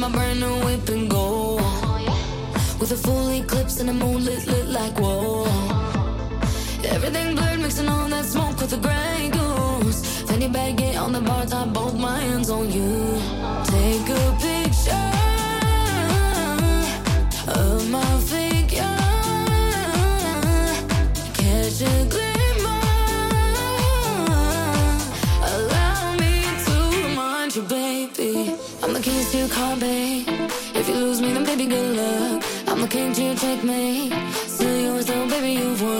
my brand new whip and go. With a full eclipse and a moonlit lit like whoa. Everything blurred, mixing all that smoke with the Grey Goose. Fanny baggy on the bar top, both my hands on you. Take a peek. can't you take me serious? so baby, you've won.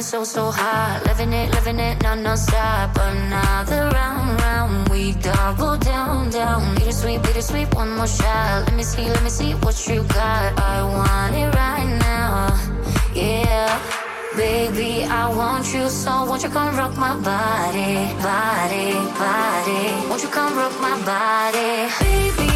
So, so hot. Living it, living it, non non stop. Another round, round. We double down, down. Bittersweet, bittersweet, one more shot. Let me see, let me see what you got. I want it right now. Yeah. Baby, I want you so won't you come rock my body, body, body? Won't you come rock my body, baby?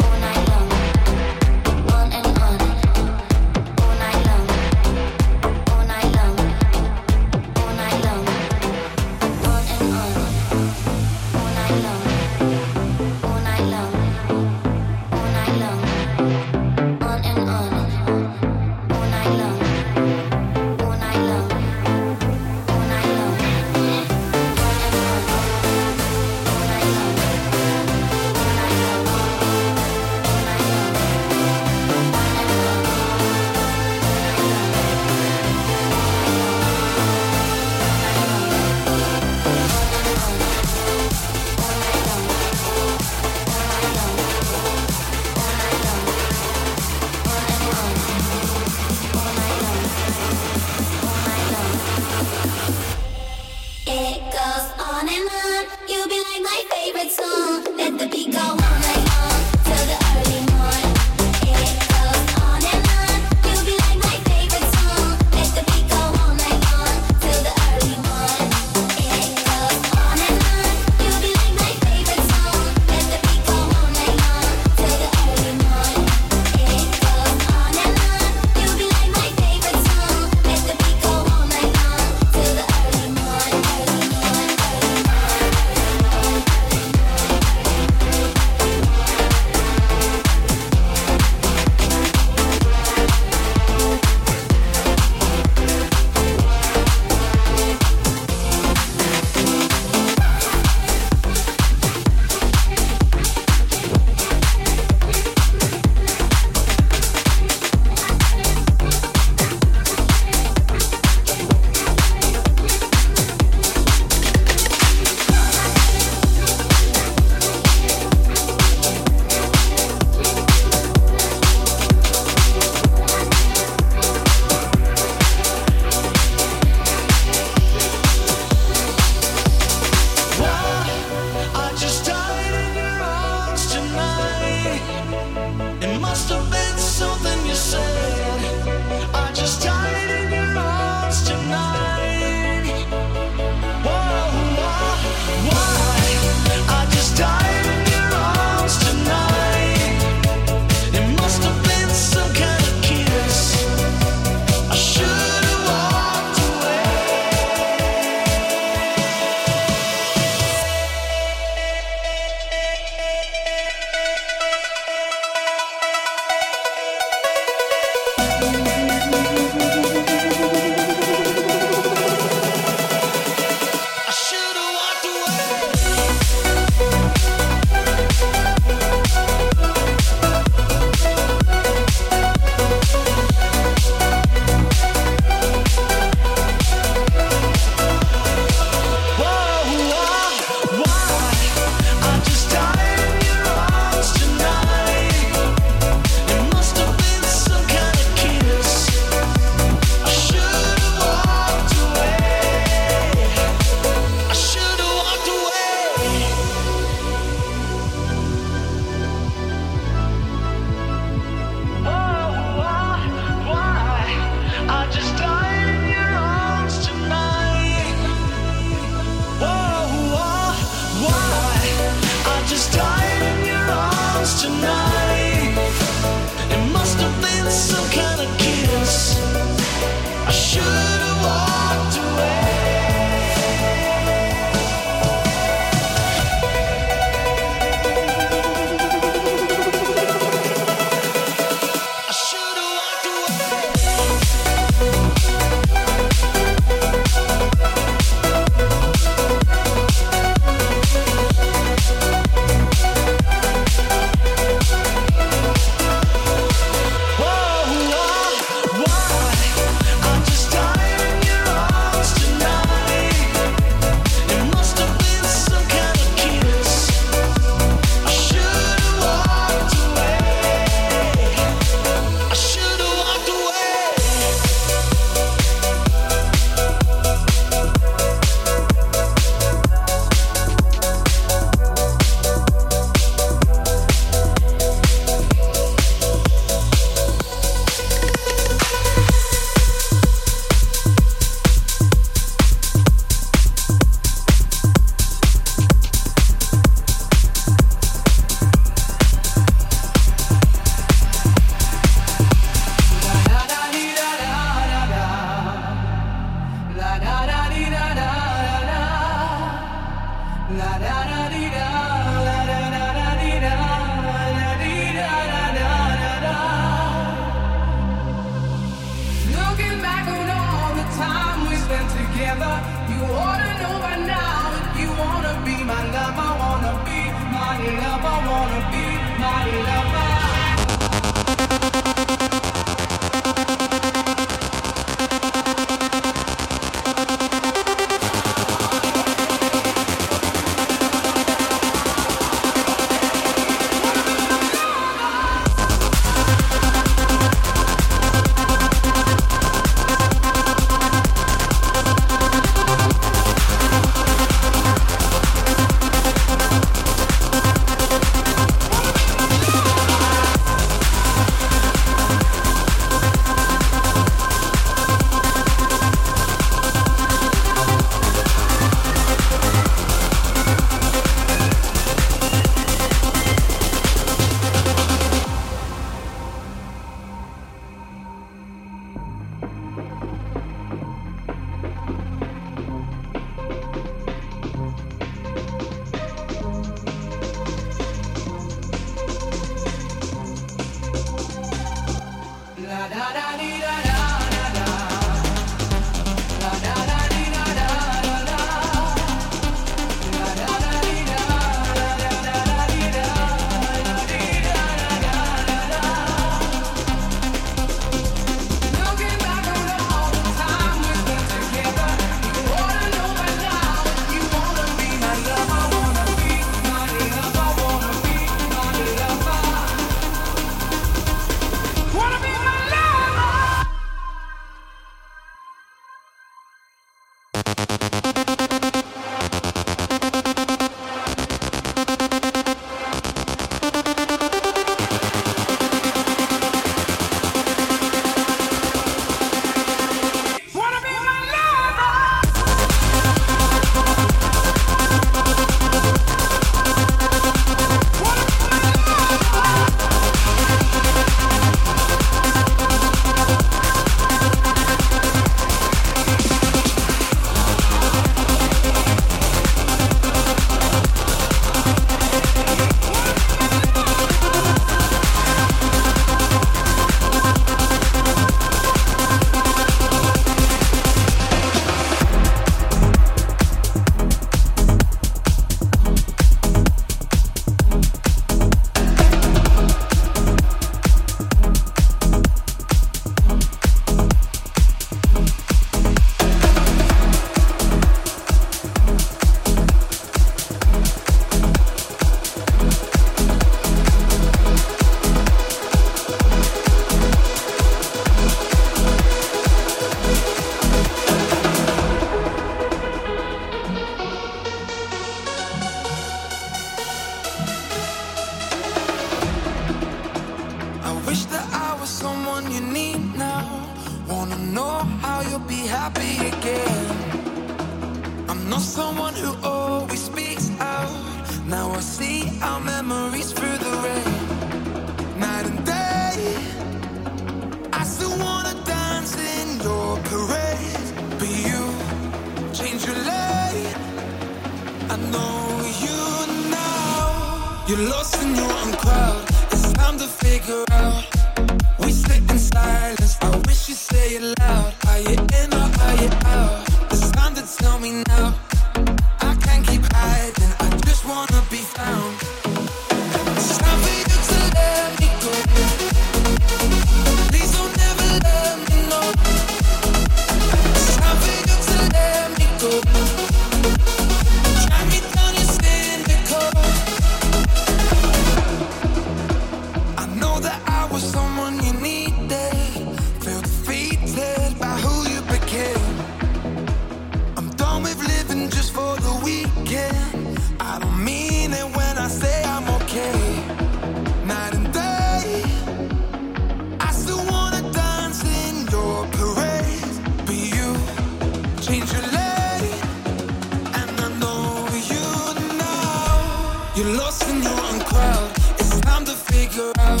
You're lost in your own crowd. It's time to figure out.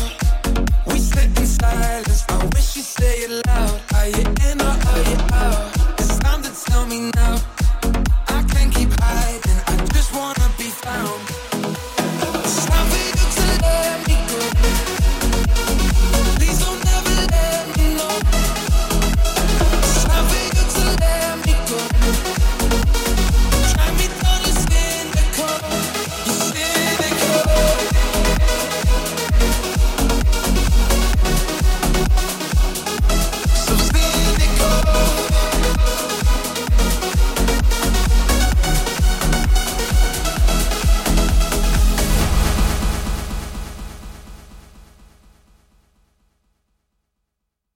We sit in silence. I wish you'd say it loud. Are you in?